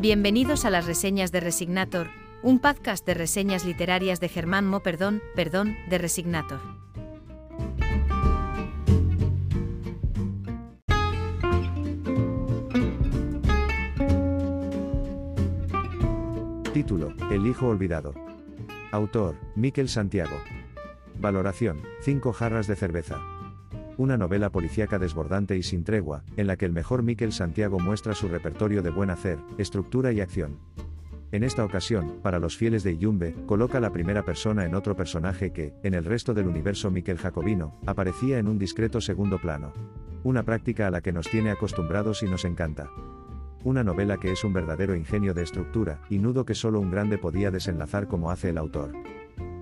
Bienvenidos a las reseñas de Resignator, un podcast de reseñas literarias de Germán Mo Perdón, perdón, de Resignator. Título, El hijo olvidado. Autor, Miquel Santiago. Valoración, 5 jarras de cerveza. Una novela policíaca desbordante y sin tregua, en la que el mejor Miquel Santiago muestra su repertorio de buen hacer, estructura y acción. En esta ocasión, para los fieles de Iyumbe, coloca la primera persona en otro personaje que, en el resto del universo Miquel Jacobino, aparecía en un discreto segundo plano. Una práctica a la que nos tiene acostumbrados y nos encanta. Una novela que es un verdadero ingenio de estructura, y nudo que solo un grande podía desenlazar como hace el autor.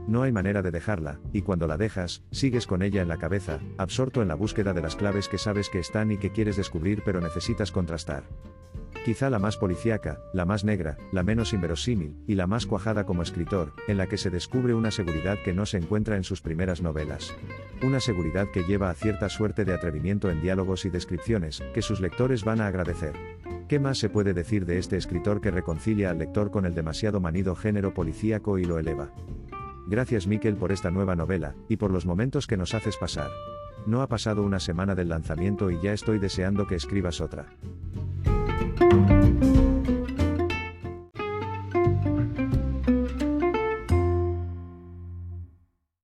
No hay manera de dejarla, y cuando la dejas, sigues con ella en la cabeza, absorto en la búsqueda de las claves que sabes que están y que quieres descubrir pero necesitas contrastar. Quizá la más policíaca, la más negra, la menos inverosímil, y la más cuajada como escritor, en la que se descubre una seguridad que no se encuentra en sus primeras novelas. Una seguridad que lleva a cierta suerte de atrevimiento en diálogos y descripciones, que sus lectores van a agradecer. ¿Qué más se puede decir de este escritor que reconcilia al lector con el demasiado manido género policíaco y lo eleva? Gracias Miquel por esta nueva novela, y por los momentos que nos haces pasar. No ha pasado una semana del lanzamiento y ya estoy deseando que escribas otra.